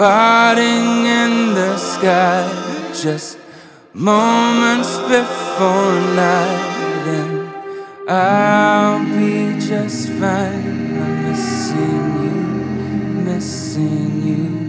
parting in the sky. Just moments before night and I'll be just fine. I'm missing you missing you.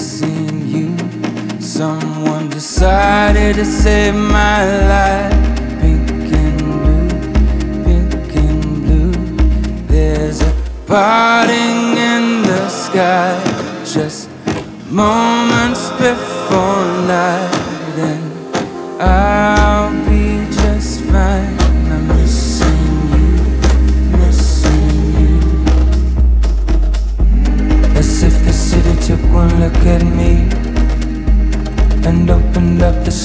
missing you. Someone decided to save my life. Pink and blue, pink and blue. There's a parting in the sky, just moments before night.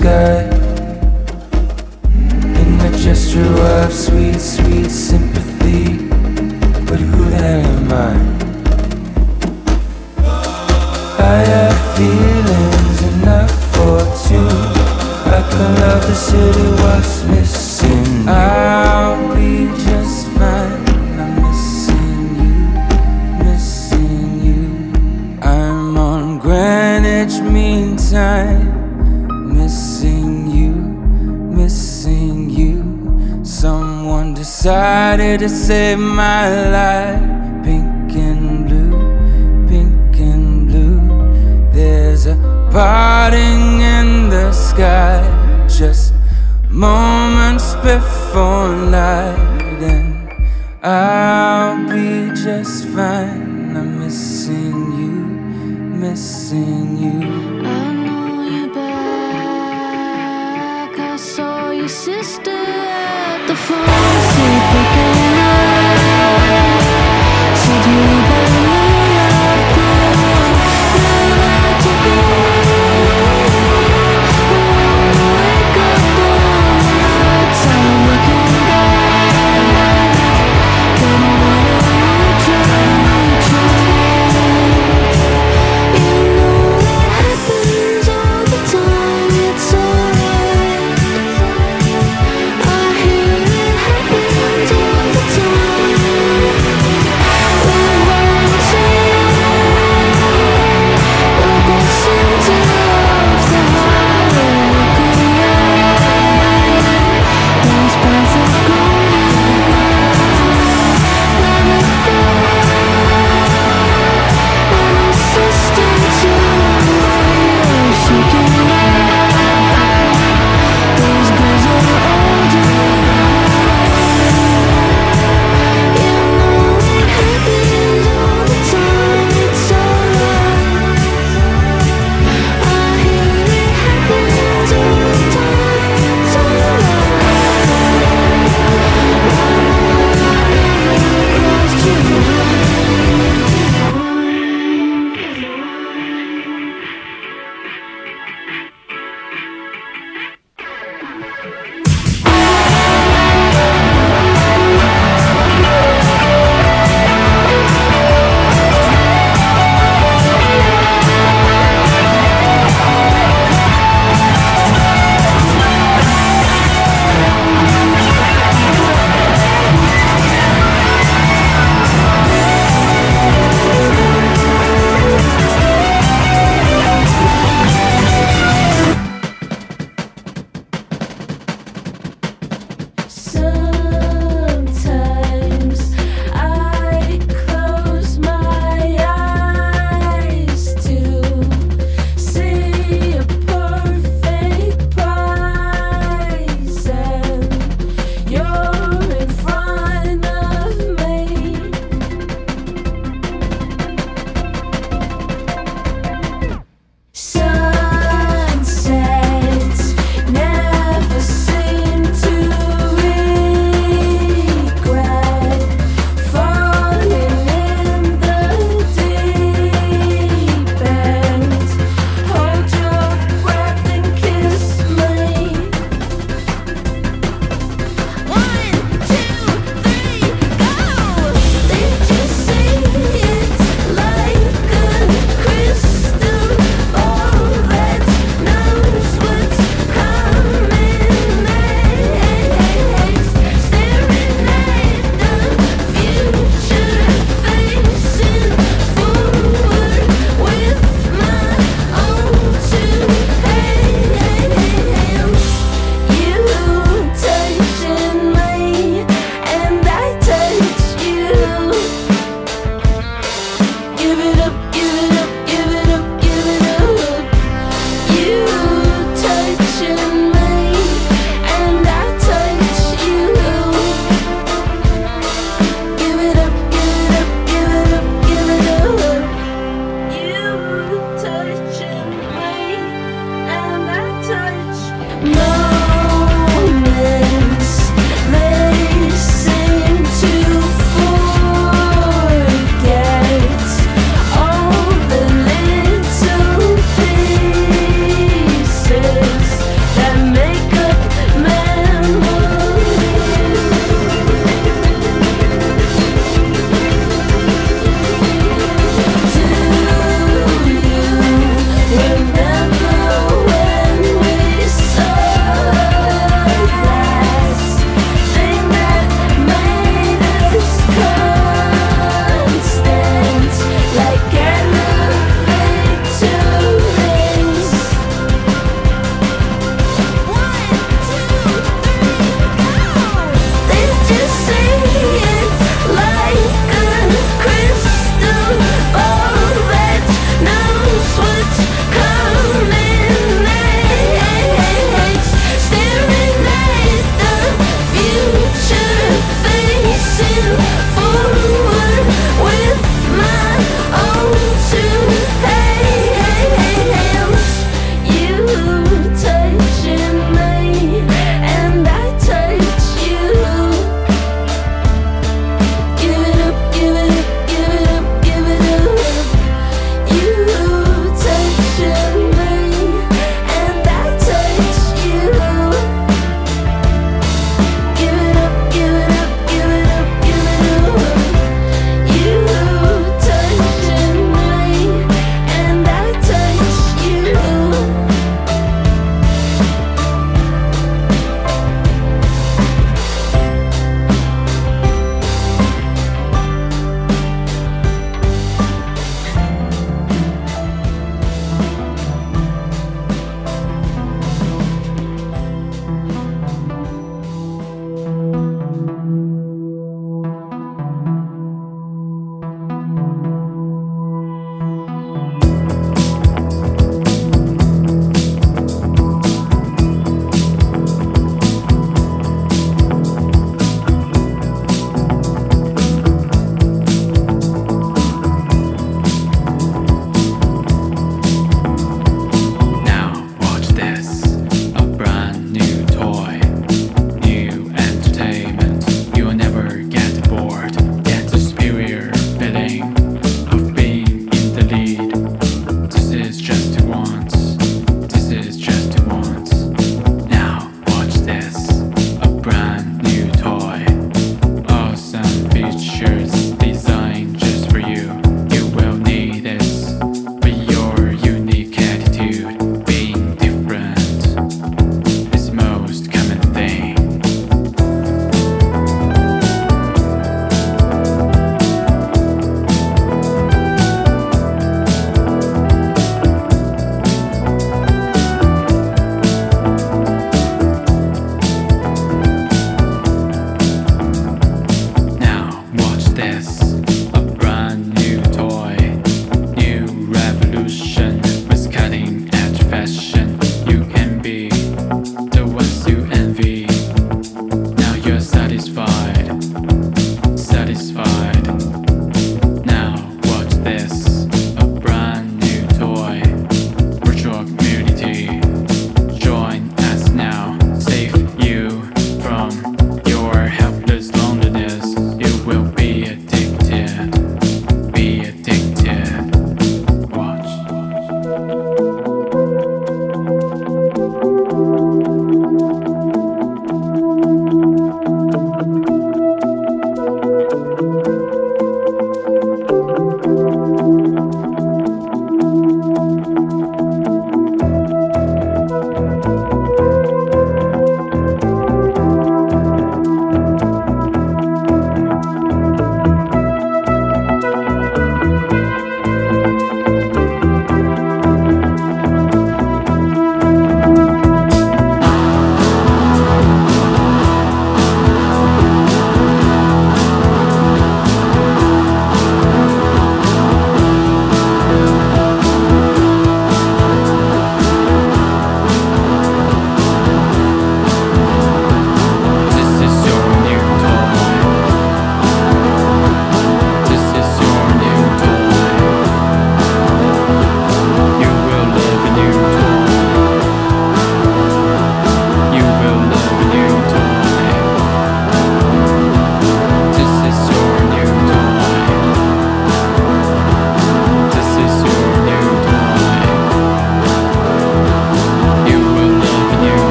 sky. In a gesture of sweet, sweet sympathy. But who the hell am I? I have feelings enough for two. I can love the city while to save my life.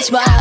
bitch, but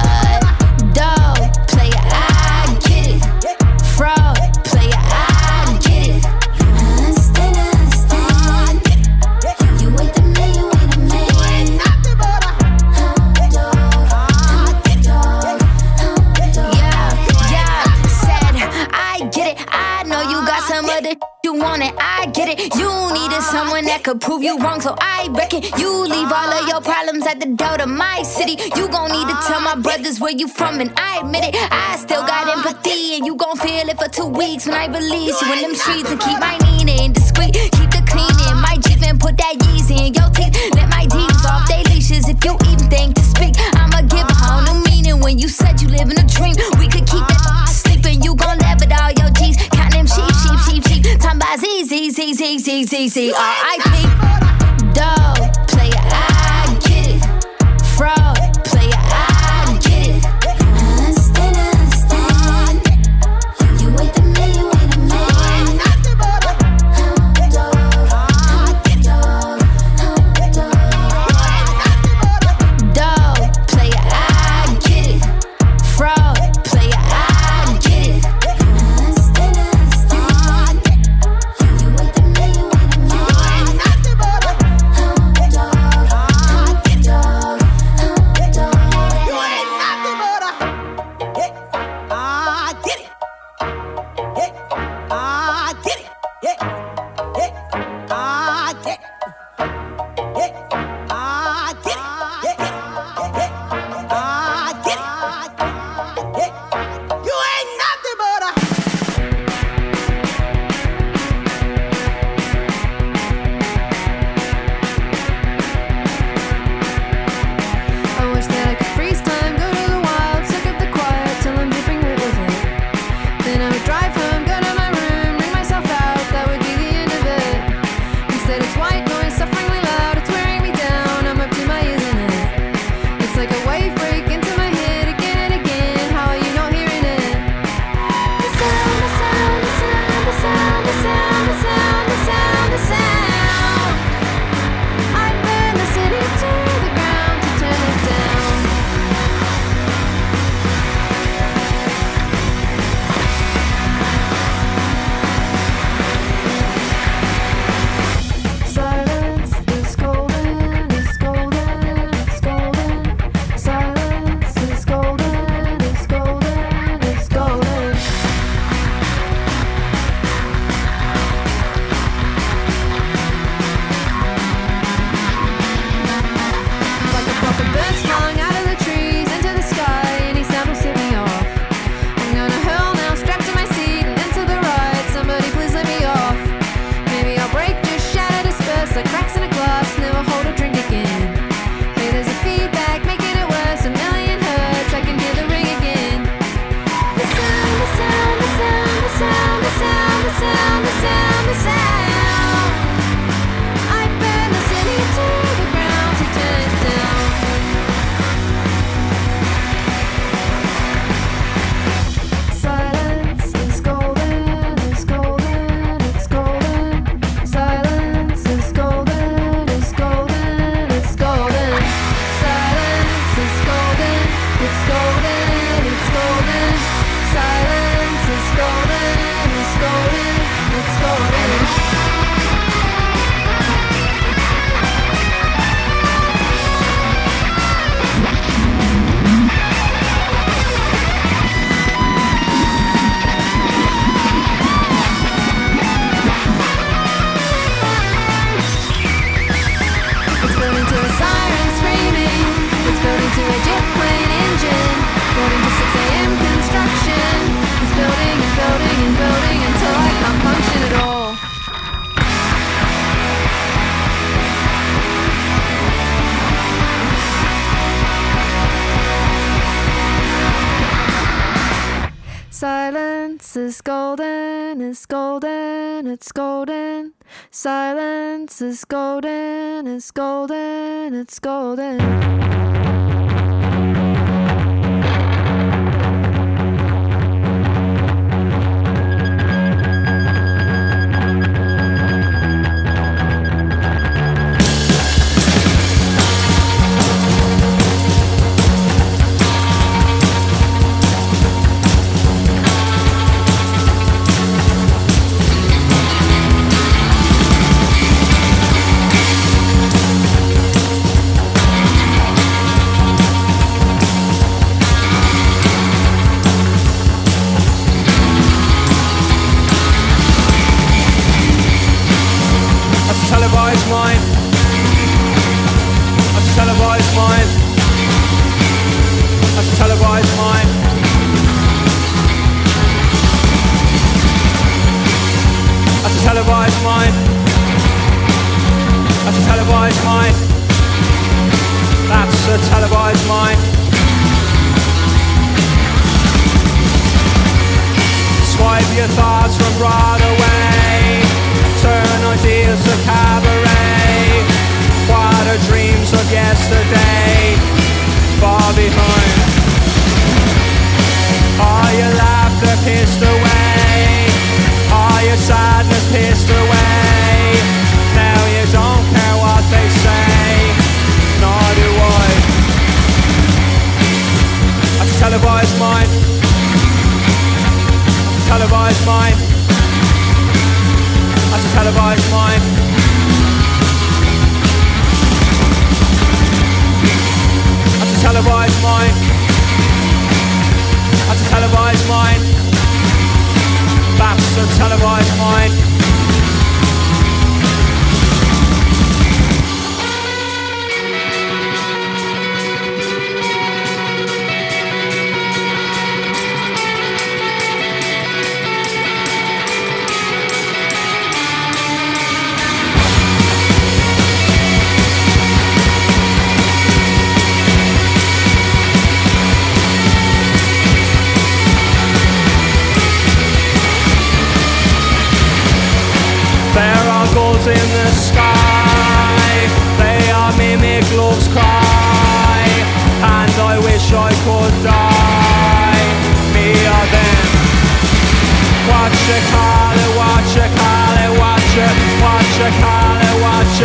could prove you wrong, so I reckon you leave all of your problems at the door to my city. You gon' need to tell my brothers where you from, and I admit it. I still got empathy, and you gon' feel it for two weeks when I release you in them streets and keep my Nina in discreet. Keep the cleaning, my Jeep, and put that Yeezy in your teeth. Let my demons off they leashes if you even think to speak. I'ma give a whole new meaning when you said you live in a dream. We Z Z Z Z Z Z R I P.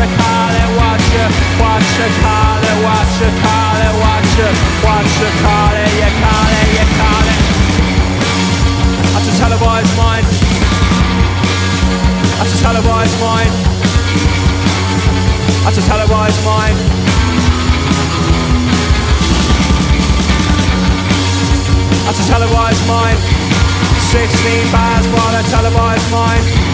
call it, watch it, watch it, call it, you call it, you call it. That's a televised mind. That's a televised mind. That's a televised mind. That's a televised mind. 16 bars for the televised mind.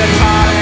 watch it,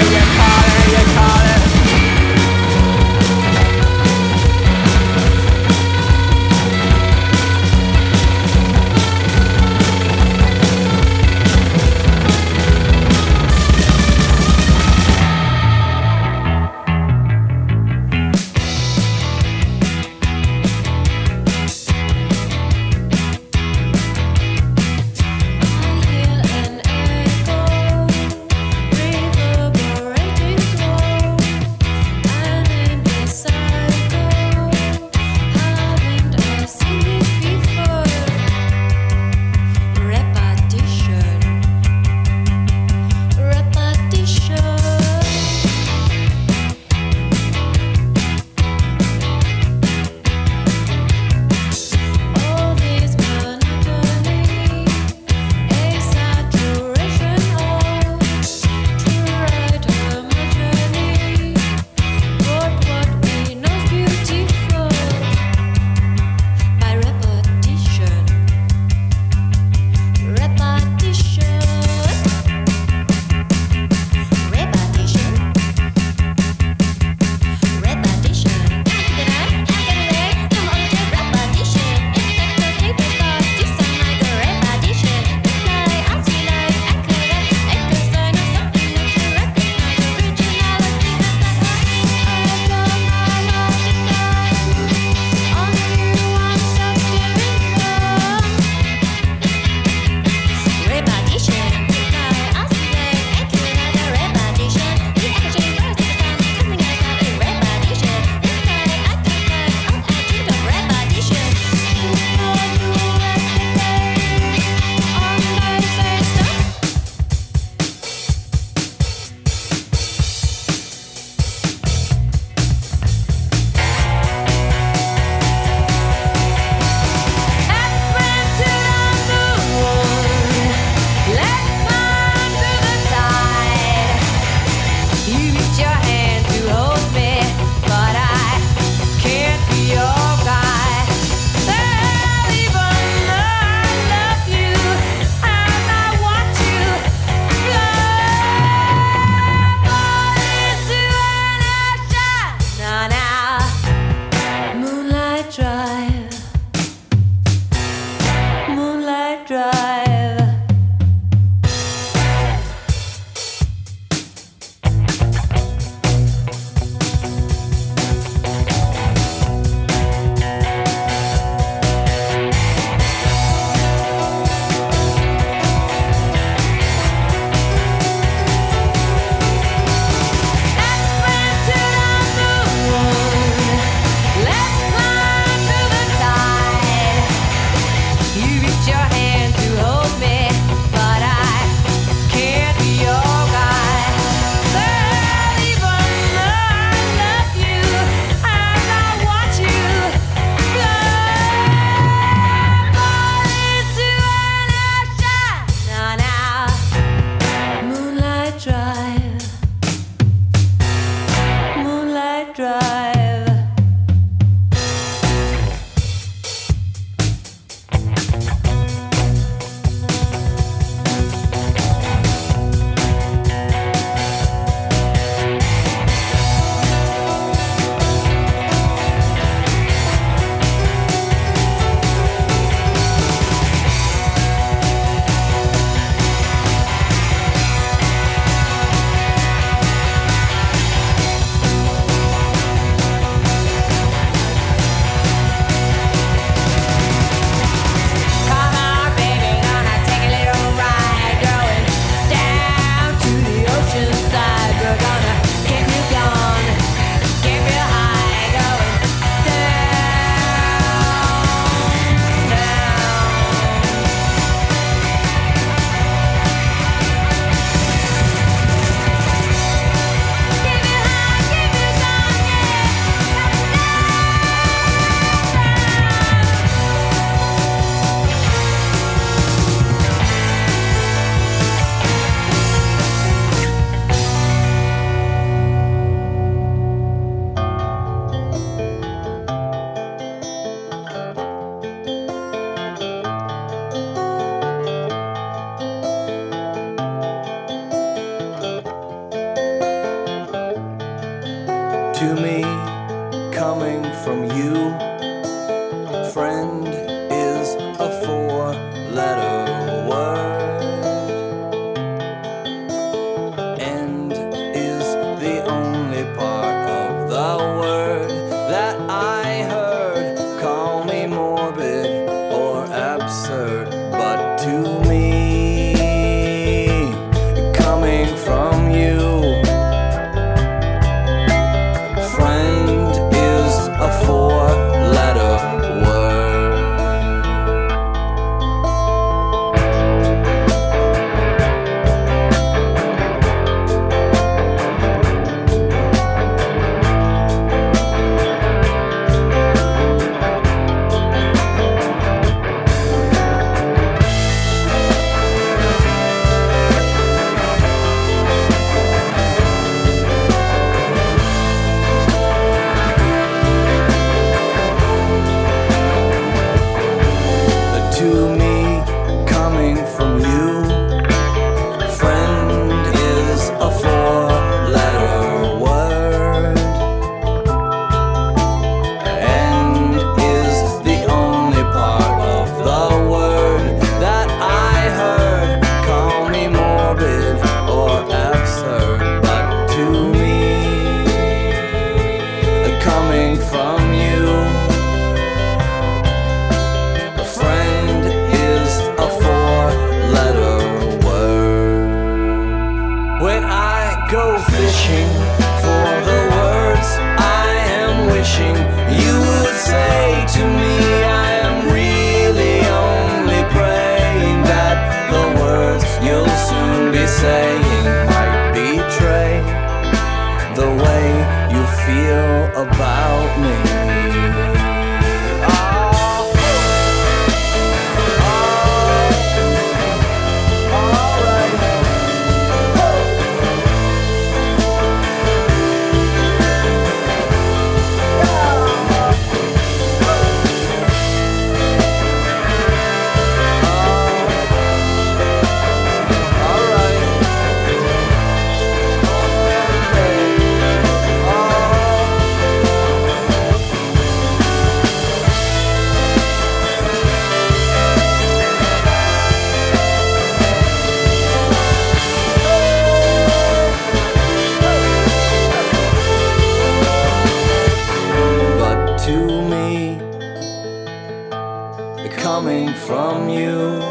coming from you.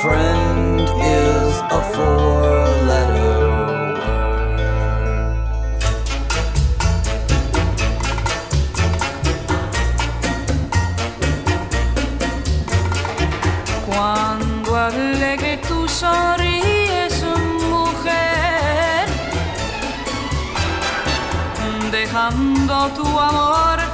Friend is a four letter. Cuando hablé que tú sonríes, mujer, dejando tu amor.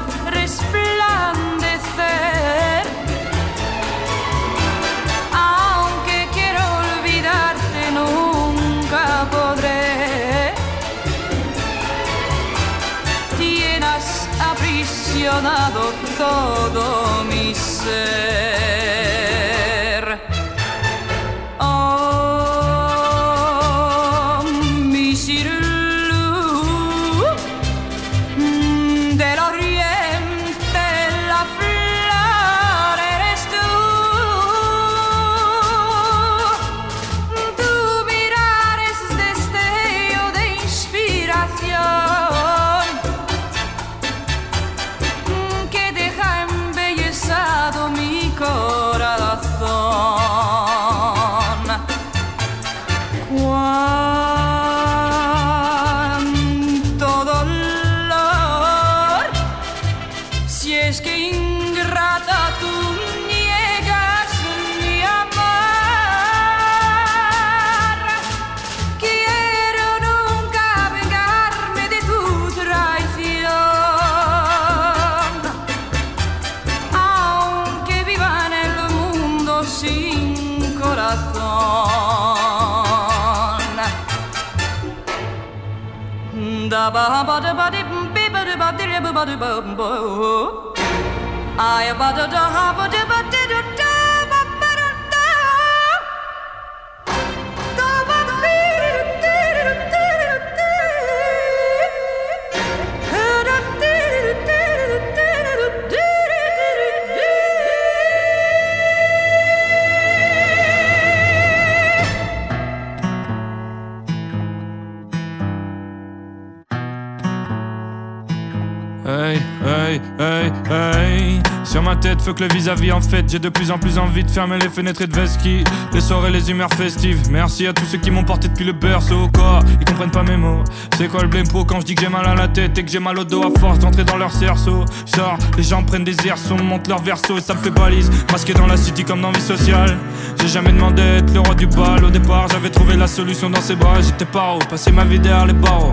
abbandonato todo mi ser. I about to hop ma tête, fuck le vis-à-vis en fait. J'ai de plus en plus envie de fermer les fenêtres et de veski. Les soirées, les humeurs festives. Merci à tous ceux qui m'ont porté depuis le berceau. Quoi Ils comprennent pas mes mots. C'est quoi le blempo quand je dis que j'ai mal à la tête et que j'ai mal au dos à force d'entrer dans leur cerceau? Genre, les gens prennent des airsons, montent leur verso et ça me fait balise. Masqué dans la city comme dans vie sociale. J'ai jamais demandé d'être le roi du bal. Au départ, j'avais trouvé la solution dans ses bras. J'étais pas haut, passer ma vie derrière les barreaux.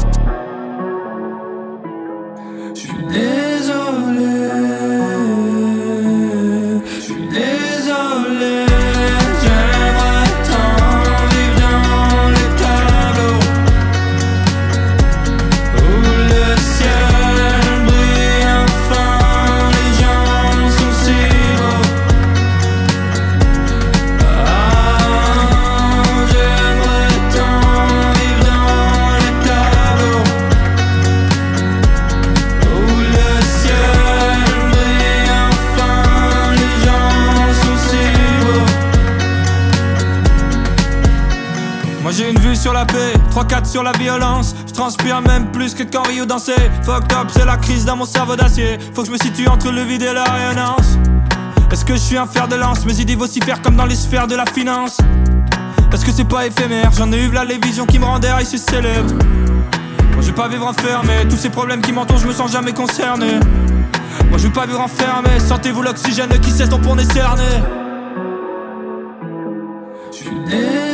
3-4 sur la violence. Je transpire même plus que quand Rio dansait. Fucked up, c'est la crise dans mon cerveau d'acier. Faut que je me situe entre le vide et la rayonnance. Est-ce que je suis un fer de lance? Mes idées vocifèrent comme dans les sphères de la finance. Est-ce que c'est pas éphémère? J'en ai eu là les visions qui me rendaient ici célèbre. Moi je vais pas vivre enfermé, tous ces problèmes qui m'entourent, je me sens jamais concerné. Moi je veux pas vivre enfermé, sentez-vous l'oxygène qui cesse donc pour est cerné. Je suis désolé,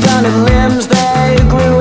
stunning limbs they grew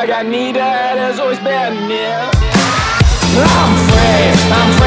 like I need her, there's always been near. I'm free, I'm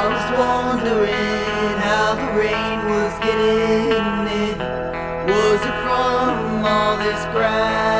I was wondering how the rain was getting in. Was it from all this grass?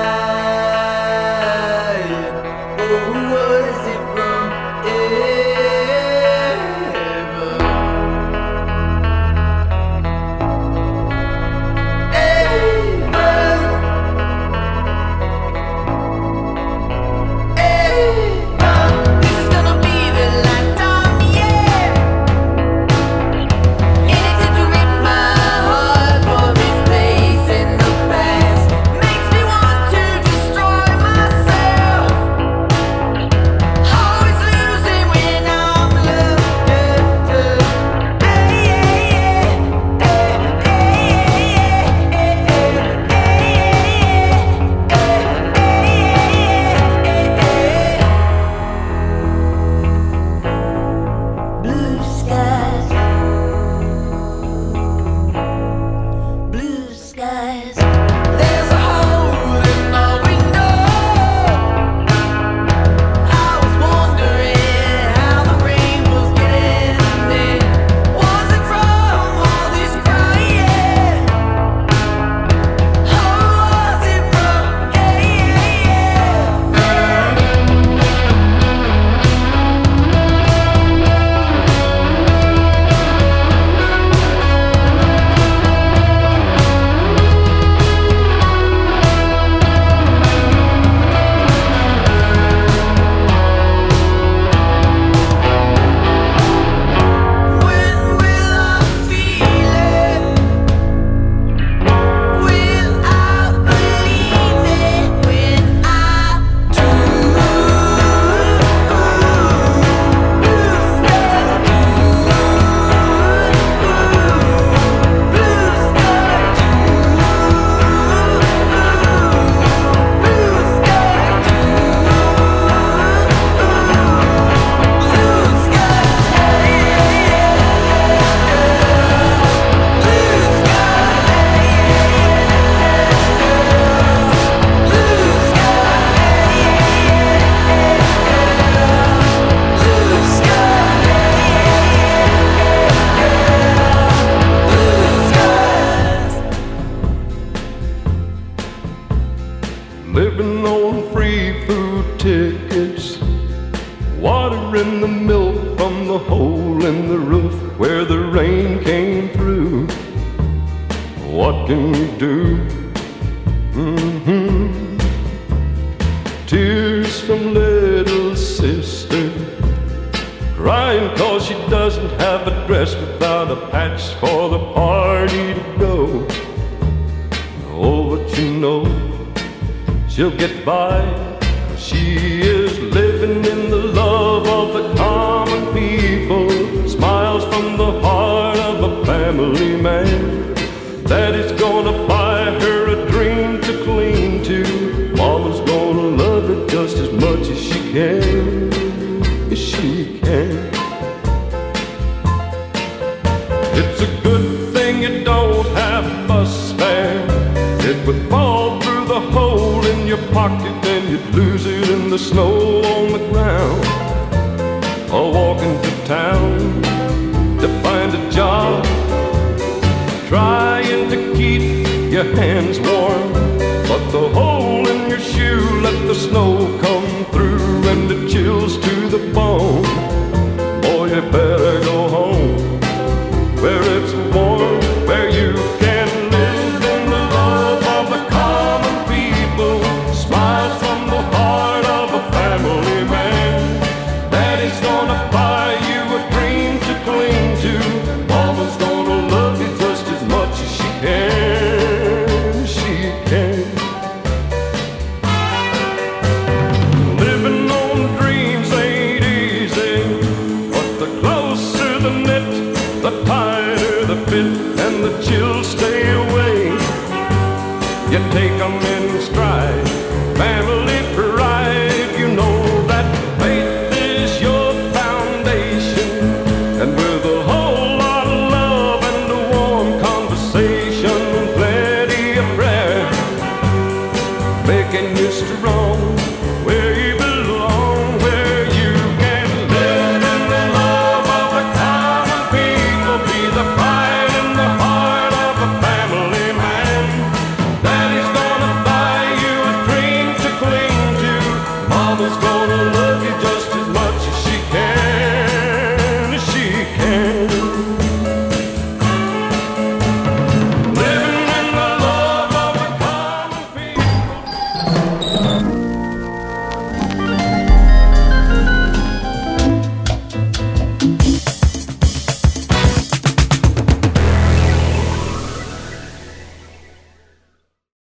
hands